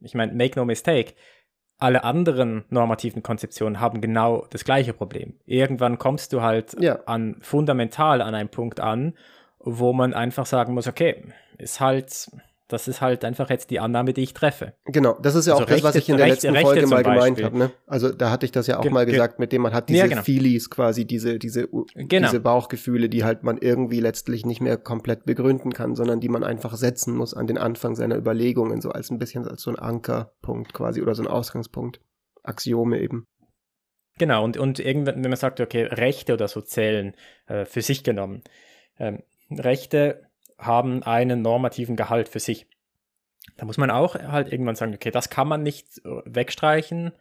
ich meine, make no mistake, alle anderen normativen Konzeptionen haben genau das gleiche Problem. Irgendwann kommst du halt ja. an fundamental an einen Punkt an, wo man einfach sagen muss, okay, ist halt das ist halt einfach jetzt die Annahme, die ich treffe. Genau, das ist ja also auch Rechte, das, was ich in der Rechte, letzten Folge mal gemeint habe. Ne? Also da hatte ich das ja auch ge mal gesagt, mit dem man hat diese ja, genau. Feelies quasi, diese, diese, genau. diese Bauchgefühle, die halt man irgendwie letztlich nicht mehr komplett begründen kann, sondern die man einfach setzen muss an den Anfang seiner Überlegungen, so als ein bisschen als so ein Ankerpunkt quasi oder so ein Ausgangspunkt. Axiome eben. Genau, und, und irgendwann, wenn man sagt, okay, Rechte oder so zählen äh, für sich genommen. Ähm, Rechte haben einen normativen Gehalt für sich. Da muss man auch halt irgendwann sagen, okay, das kann man nicht äh, wegstreichen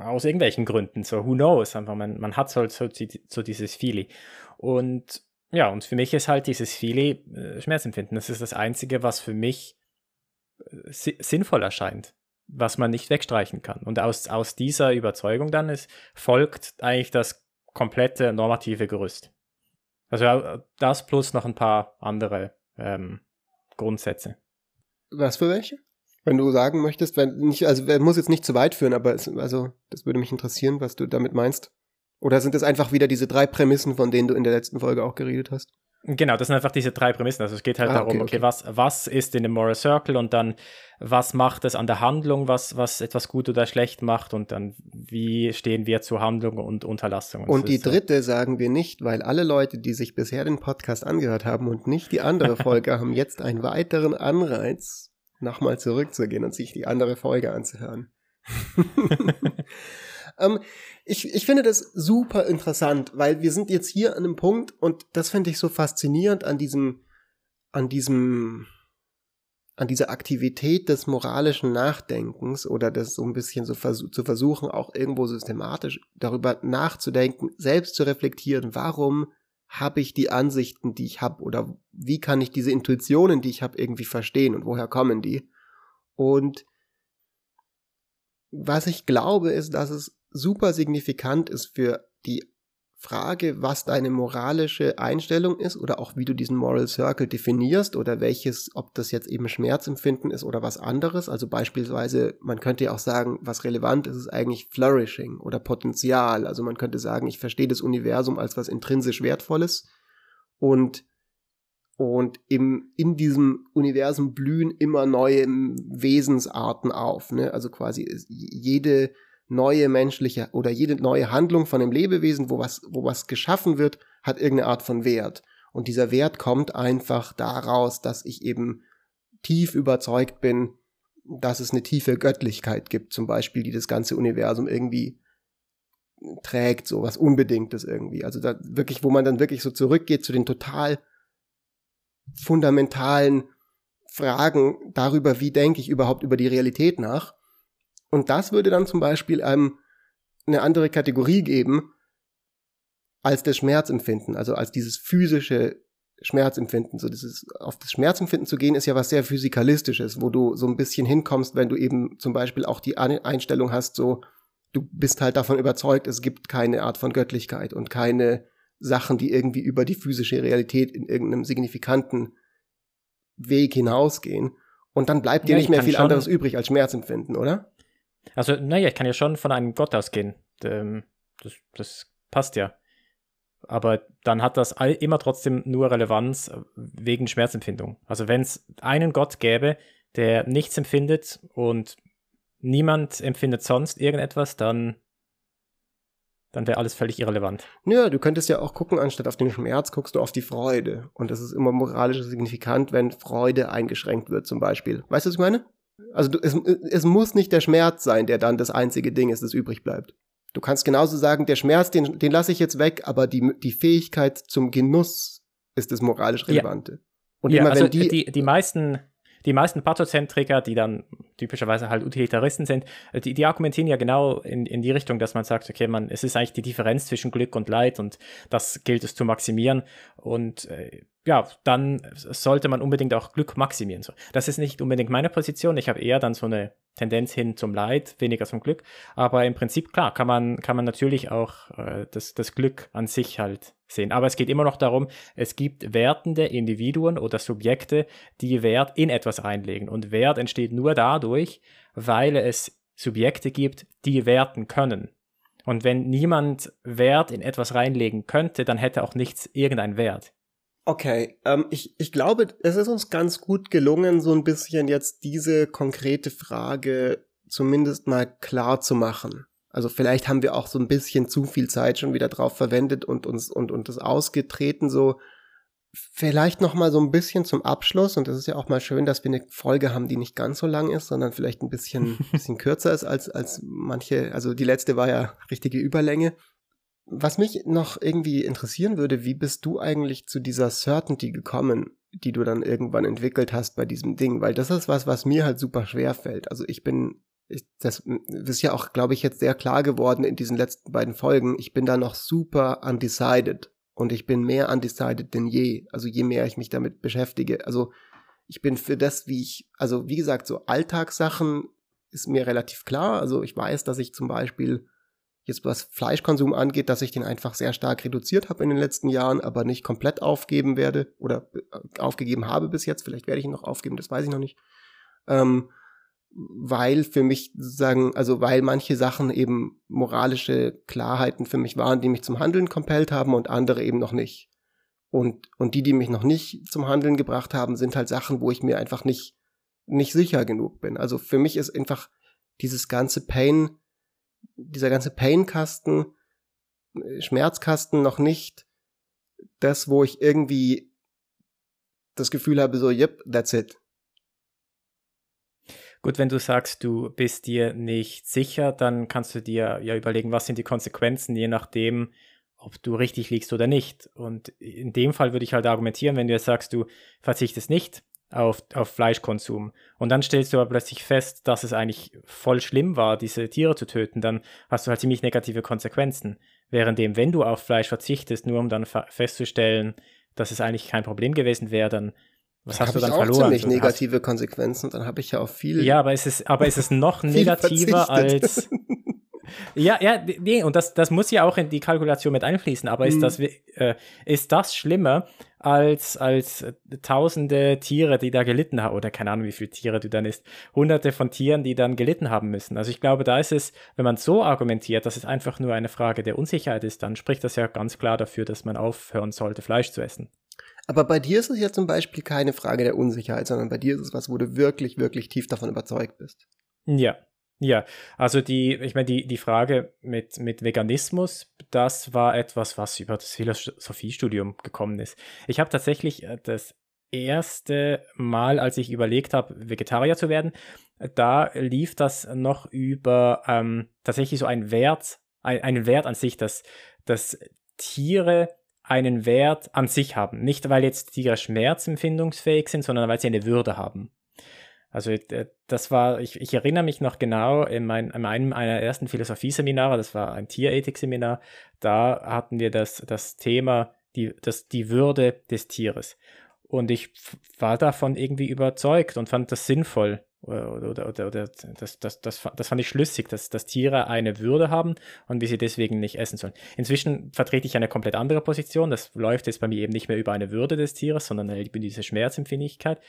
aus irgendwelchen Gründen. So, who knows? Einfach, man, man hat halt so, so dieses Feeling. Und ja, und für mich ist halt dieses Feeling äh, Schmerzempfinden. Das ist das Einzige, was für mich äh, sinnvoll erscheint, was man nicht wegstreichen kann. Und aus, aus dieser Überzeugung dann ist, folgt eigentlich das komplette normative Gerüst. Also das plus noch ein paar andere ähm, Grundsätze. Was für welche? Wenn du sagen möchtest, wenn nicht, also muss jetzt nicht zu weit führen, aber es, also das würde mich interessieren, was du damit meinst. Oder sind es einfach wieder diese drei Prämissen, von denen du in der letzten Folge auch geredet hast? Genau, das sind einfach diese drei Prämissen. Also es geht halt ah, darum, okay, okay, was, was ist in dem Moral Circle und dann, was macht es an der Handlung, was, was etwas gut oder schlecht macht und dann, wie stehen wir zu Handlung und Unterlassung. Und, die dritte sagen wir nicht, weil alle Leute, die sich bisher den Podcast angehört haben und nicht die andere Folge, haben jetzt einen weiteren Anreiz, nochmal zurückzugehen und sich die andere Folge anzuhören. ähm, ich, ich finde das super interessant, weil wir sind jetzt hier an einem Punkt und das finde ich so faszinierend an diesem, an diesem, an dieser Aktivität des moralischen Nachdenkens oder das so ein bisschen so vers zu versuchen, auch irgendwo systematisch darüber nachzudenken, selbst zu reflektieren, warum habe ich die Ansichten, die ich habe oder wie kann ich diese Intuitionen, die ich habe, irgendwie verstehen und woher kommen die? Und was ich glaube, ist, dass es super signifikant ist für die Frage, was deine moralische Einstellung ist oder auch wie du diesen Moral Circle definierst oder welches, ob das jetzt eben Schmerzempfinden ist oder was anderes. Also beispielsweise, man könnte ja auch sagen, was relevant ist, ist eigentlich Flourishing oder Potenzial. Also man könnte sagen, ich verstehe das Universum als was intrinsisch Wertvolles und Und im, in diesem Universum blühen immer neue Wesensarten auf. Ne? Also quasi jede neue menschliche oder jede neue Handlung von einem Lebewesen, wo was, wo was geschaffen wird, hat irgendeine Art von Wert. Und dieser Wert kommt einfach daraus, dass ich eben tief überzeugt bin, dass es eine tiefe Göttlichkeit gibt, zum Beispiel, die das ganze Universum irgendwie trägt, so was Unbedingtes irgendwie. Also da wirklich, wo man dann wirklich so zurückgeht zu den total fundamentalen Fragen darüber, wie denke ich überhaupt über die Realität nach. Und das würde dann zum Beispiel einem eine andere Kategorie geben als das Schmerzempfinden, also als dieses physische Schmerzempfinden. So dieses, auf das Schmerzempfinden zu gehen, ist ja was sehr physikalistisches, wo du so ein bisschen hinkommst, wenn du eben zum Beispiel auch die Einstellung hast, so, du bist halt davon überzeugt, es gibt keine Art von Göttlichkeit und keine Sachen, die irgendwie über die physische Realität in irgendeinem signifikanten Weg hinausgehen. Und dann bleibt dir ja, nicht mehr viel anderes übrig als Schmerzempfinden, oder? Also, naja, ich kann ja schon von einem Gott ausgehen. Ähm, das, das passt ja. Aber dann hat das immer trotzdem nur Relevanz wegen Schmerzempfindung. Also wenn es einen Gott gäbe, der nichts empfindet und niemand empfindet sonst irgendetwas, dann, dann wäre alles völlig irrelevant. Ja, du könntest ja auch gucken, anstatt auf den Schmerz guckst du auf die Freude. Und das ist immer moralisch signifikant, wenn Freude eingeschränkt wird zum Beispiel. Weißt du, was ich meine? Also du, es, es muss nicht der Schmerz sein, der dann das einzige Ding ist, das übrig bleibt. Du kannst genauso sagen, der Schmerz, den, den lasse ich jetzt weg, aber die, die Fähigkeit zum Genuss ist das moralisch Relevante. Ja. Und ja, immer also wenn die, die, die meisten die meisten Pathozentriker, die dann typischerweise halt Utilitaristen sind, äh, die, die argumentieren ja genau in, in die Richtung, dass man sagt, okay, man, es ist eigentlich die Differenz zwischen Glück und Leid und das gilt es zu maximieren. Und äh, ja, dann sollte man unbedingt auch Glück maximieren. Das ist nicht unbedingt meine Position. Ich habe eher dann so eine Tendenz hin zum Leid, weniger zum Glück. Aber im Prinzip, klar, kann man, kann man natürlich auch äh, das, das Glück an sich halt sehen. Aber es geht immer noch darum, es gibt wertende Individuen oder Subjekte, die Wert in etwas einlegen. Und Wert entsteht nur dadurch, weil es Subjekte gibt, die werten können. Und wenn niemand Wert in etwas reinlegen könnte, dann hätte auch nichts irgendein Wert. Okay, ähm, ich, ich glaube, es ist uns ganz gut gelungen, so ein bisschen jetzt diese konkrete Frage zumindest mal klar zu machen. Also vielleicht haben wir auch so ein bisschen zu viel Zeit schon wieder drauf verwendet und uns und und das ausgetreten so. Vielleicht noch mal so ein bisschen zum Abschluss und das ist ja auch mal schön, dass wir eine Folge haben, die nicht ganz so lang ist, sondern vielleicht ein bisschen bisschen kürzer ist als als manche. Also die letzte war ja richtige Überlänge. Was mich noch irgendwie interessieren würde, wie bist du eigentlich zu dieser Certainty gekommen, die du dann irgendwann entwickelt hast bei diesem Ding? Weil das ist was, was mir halt super schwer fällt. Also ich bin, ich, das ist ja auch, glaube ich, jetzt sehr klar geworden in diesen letzten beiden Folgen. Ich bin da noch super undecided. Und ich bin mehr undecided denn je. Also je mehr ich mich damit beschäftige. Also ich bin für das, wie ich, also wie gesagt, so Alltagssachen ist mir relativ klar. Also ich weiß, dass ich zum Beispiel jetzt was Fleischkonsum angeht, dass ich den einfach sehr stark reduziert habe in den letzten Jahren, aber nicht komplett aufgeben werde oder äh, aufgegeben habe bis jetzt. Vielleicht werde ich ihn noch aufgeben, das weiß ich noch nicht. Ähm, weil für mich sagen, also weil manche Sachen eben moralische Klarheiten für mich waren, die mich zum Handeln compelled haben und andere eben noch nicht. Und, und die, die mich noch nicht zum Handeln gebracht haben, sind halt Sachen, wo ich mir einfach nicht, nicht sicher genug bin. Also für mich ist einfach dieses ganze Pain, dieser ganze Pain-Kasten, äh, Schmerzkasten noch nicht das, wo ich irgendwie das Gefühl habe, so, yep, that's it. Gut, wenn du sagst, du bist dir nicht sicher, dann kannst du dir ja überlegen, was sind die Konsequenzen, je nachdem, ob du richtig liegst oder nicht. Und in dem Fall würde ich halt argumentieren, wenn du jetzt sagst, du verzichtest nicht auf, auf Fleischkonsum. Und dann stellst du aber plötzlich fest, dass es eigentlich voll schlimm war, diese Tiere zu töten, dann hast du halt ziemlich negative Konsequenzen. Währenddem, wenn du auf Fleisch verzichtest, nur um dann festzustellen, dass es eigentlich kein Problem gewesen wäre, dann was hast du dann ich auch verloren? Ziemlich negative Konsequenzen, dann habe ich ja auch viel. Ja, aber es ist, aber es ist noch negativer als. Ja, ja, nee, und das, das muss ja auch in die Kalkulation mit einfließen, aber ist, mhm. das, äh, ist das schlimmer als, als tausende Tiere, die da gelitten haben, oder keine Ahnung, wie viele Tiere du dann isst, hunderte von Tieren, die dann gelitten haben müssen. Also ich glaube, da ist es, wenn man so argumentiert, dass es einfach nur eine Frage der Unsicherheit ist, dann spricht das ja ganz klar dafür, dass man aufhören sollte, Fleisch zu essen. Aber bei dir ist es ja zum Beispiel keine Frage der Unsicherheit, sondern bei dir ist es was, wo du wirklich, wirklich tief davon überzeugt bist. Ja, ja, also die, ich meine, die, die Frage mit, mit Veganismus, das war etwas, was über das Philosophiestudium gekommen ist. Ich habe tatsächlich äh, das erste Mal, als ich überlegt habe, Vegetarier zu werden, da lief das noch über ähm, tatsächlich so ein Wert, ein, einen Wert an sich, dass, dass Tiere einen Wert an sich haben. Nicht, weil jetzt Tiere schmerzempfindungsfähig sind, sondern weil sie eine Würde haben. Also äh, das war, ich, ich erinnere mich noch genau in, mein, in einem meiner ersten Philosophieseminare, das war ein Tierethik-Seminar, da hatten wir das, das Thema, die, das, die Würde des Tieres. Und ich war davon irgendwie überzeugt und fand das sinnvoll. Oder, oder, oder, oder das, das, das, das fand ich schlüssig, dass, dass Tiere eine Würde haben und wir sie deswegen nicht essen sollen. Inzwischen vertrete ich eine komplett andere Position. Das läuft jetzt bei mir eben nicht mehr über eine Würde des Tieres, sondern über diese Schmerzempfindlichkeit.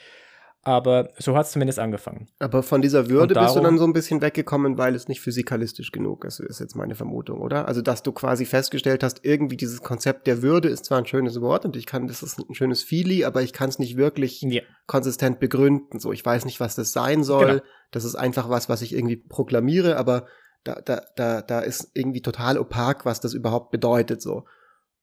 Aber so hat es zumindest angefangen. Aber von dieser Würde darum, bist du dann so ein bisschen weggekommen, weil es nicht physikalistisch genug ist, ist jetzt meine Vermutung, oder? Also, dass du quasi festgestellt hast, irgendwie dieses Konzept der Würde ist zwar ein schönes Wort und ich kann, das ist ein schönes Feeling, aber ich kann es nicht wirklich ja. konsistent begründen. So, ich weiß nicht, was das sein soll. Genau. Das ist einfach was, was ich irgendwie proklamiere, aber da, da, da, da ist irgendwie total opak, was das überhaupt bedeutet, so.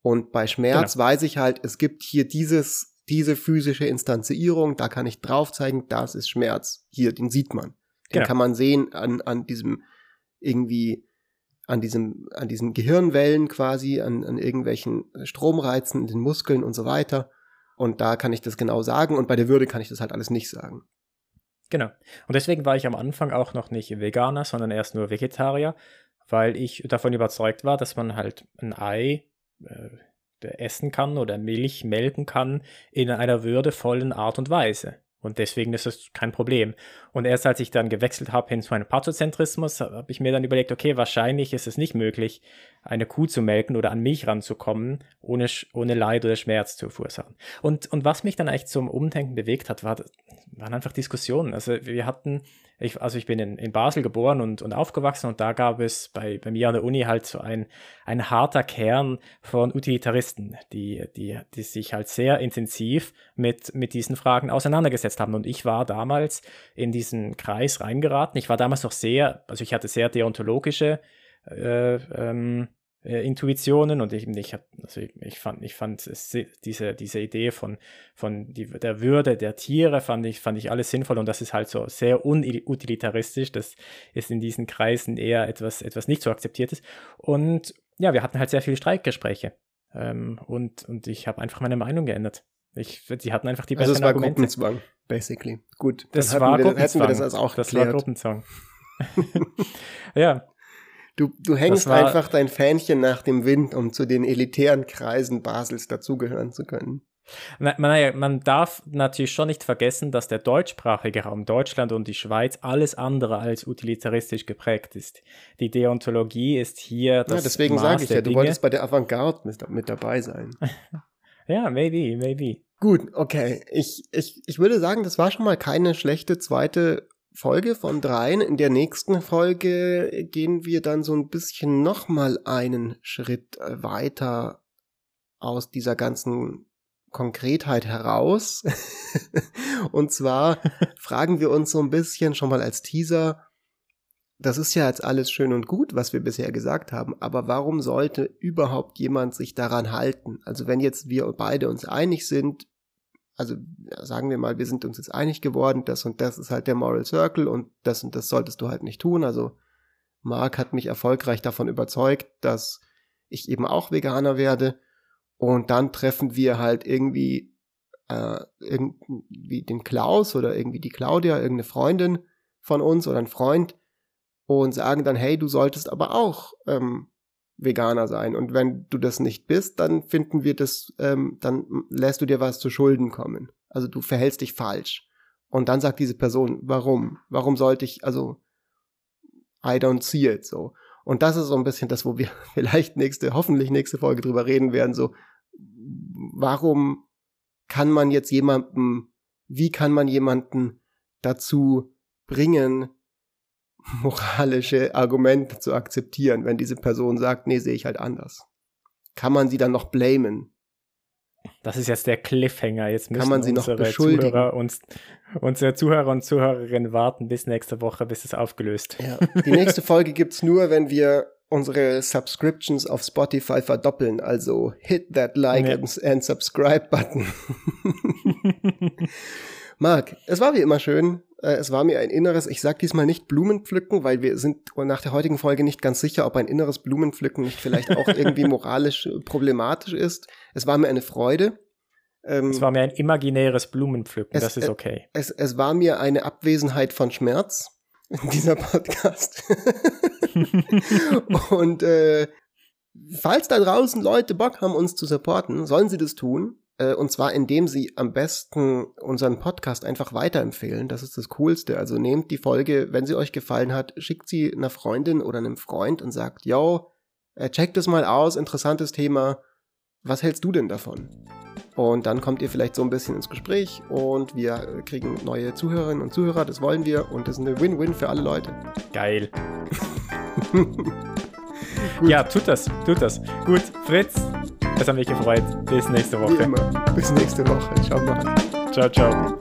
Und bei Schmerz genau. weiß ich halt, es gibt hier dieses diese physische Instanzierung, da kann ich drauf zeigen, das ist Schmerz. Hier, den sieht man. Den genau. kann man sehen an, an diesem irgendwie an diesem, an diesen Gehirnwellen quasi, an, an irgendwelchen Stromreizen in den Muskeln und so weiter. Und da kann ich das genau sagen und bei der Würde kann ich das halt alles nicht sagen. Genau. Und deswegen war ich am Anfang auch noch nicht Veganer, sondern erst nur Vegetarier, weil ich davon überzeugt war, dass man halt ein Ei äh, essen kann oder Milch melken kann in einer würdevollen Art und Weise. Und deswegen ist das kein Problem. Und erst als ich dann gewechselt habe hin zu einem Pathozentrismus, habe ich mir dann überlegt, okay, wahrscheinlich ist es nicht möglich, eine Kuh zu melken oder an Milch ranzukommen, ohne, ohne Leid oder Schmerz zu verursachen. Und, und was mich dann eigentlich zum Umdenken bewegt hat, war, waren einfach Diskussionen. Also wir hatten ich, also ich bin in, in Basel geboren und, und aufgewachsen und da gab es bei, bei mir an der Uni halt so ein, ein harter Kern von Utilitaristen, die, die, die sich halt sehr intensiv mit, mit diesen Fragen auseinandergesetzt haben. Und ich war damals in diesen Kreis reingeraten. Ich war damals noch sehr, also ich hatte sehr deontologische äh, ähm, äh, Intuitionen und ich, ich, hab, also ich, ich fand, ich fand es, diese, diese Idee von, von die, der Würde der Tiere fand ich, fand ich alles sinnvoll und das ist halt so sehr unutilitaristisch. Das ist in diesen Kreisen eher etwas, etwas nicht so akzeptiertes. Und ja, wir hatten halt sehr viele Streikgespräche ähm, und, und ich habe einfach meine Meinung geändert. Ich, sie hatten einfach die besseren also es war Argumente. Gruppenzwang, basically. Gut, das war wir, Gruppenzwang. Wir das also auch Das geklärt. war Gruppenzwang. ja, Du, du hängst war, einfach dein Fähnchen nach dem Wind, um zu den elitären Kreisen Basels dazugehören zu können. Na, naja, man darf natürlich schon nicht vergessen, dass der deutschsprachige Raum Deutschland und die Schweiz alles andere als utilitaristisch geprägt ist. Die Deontologie ist hier das Ja, deswegen sage ich ja, du Dinge. wolltest bei der Avantgarde mit, mit dabei sein. ja, maybe, maybe. Gut, okay. Ich, ich, ich würde sagen, das war schon mal keine schlechte zweite Folge von dreien. In der nächsten Folge gehen wir dann so ein bisschen nochmal einen Schritt äh, weiter aus dieser ganzen Konkretheit heraus. und zwar fragen wir uns so ein bisschen schon mal als Teaser, das ist ja jetzt alles schön und gut, was wir bisher gesagt haben, aber warum sollte überhaupt jemand sich daran halten? Also wenn jetzt wir beide uns einig sind, also sagen wir mal, wir sind uns jetzt einig geworden, das und das ist halt der Moral Circle und das und das solltest du halt nicht tun. Also Mark hat mich erfolgreich davon überzeugt, dass ich eben auch Veganer werde. Und dann treffen wir halt irgendwie, äh, irgendwie den Klaus oder irgendwie die Claudia, irgendeine Freundin von uns oder ein Freund und sagen dann, hey, du solltest aber auch ähm, Veganer sein. Und wenn du das nicht bist, dann finden wir das, ähm, dann lässt du dir was zu Schulden kommen. Also du verhältst dich falsch. Und dann sagt diese Person, warum? Warum sollte ich, also, I don't see it, so. Und das ist so ein bisschen das, wo wir vielleicht nächste, hoffentlich nächste Folge drüber reden werden, so, warum kann man jetzt jemanden, wie kann man jemanden dazu bringen, moralische Argumente zu akzeptieren, wenn diese Person sagt, nee, sehe ich halt anders. Kann man sie dann noch blamen? Das ist jetzt der Cliffhanger. Jetzt müssen Kann man sie noch unsere beschuldigen? Zuhörer uns, unsere Zuhörer und Zuhörerinnen warten bis nächste Woche, bis es aufgelöst. Ja. Die nächste Folge gibt's nur, wenn wir unsere Subscriptions auf Spotify verdoppeln. Also hit that like Ja. and, and subscribe Button. Marc, es war wie immer schön. Äh, Es war mir ein inneres, ich sag diesmal nicht Blumenpflücken, weil wir sind nach der heutigen Folge nicht ganz sicher, ob ein inneres Blumenpflücken nicht vielleicht auch irgendwie moralisch äh, problematisch ist. Es war mir eine Freude. Ähm, Es war mir ein imaginäres Blumenpflücken, Es- das ist äh, okay. es, es war mir eine Abwesenheit von Schmerz in dieser Podcast. Und äh, falls da draußen Leute Bock haben, uns zu supporten, sollen sie das tun. Äh, und zwar indem sie am besten unseren Podcast einfach weiterempfehlen. Das ist das Coolste. Also nehmt die Folge, wenn sie euch gefallen hat, schickt sie einer Freundin oder einem Freund und sagt, yo, äh, checkt das mal aus, interessantes Thema. Was hältst du denn davon? Und dann kommt ihr vielleicht so ein bisschen ins Gespräch und wir kriegen neue Zuhörerinnen und Zuhörer, das wollen wir und das ist eine Win-Win für alle Leute. Geil. Ja, tut das, tut das. Gut, Fritz, es hat mich gefreut. Bis nächste Woche. Bis nächste Woche. Ciao. Ciao, ciao.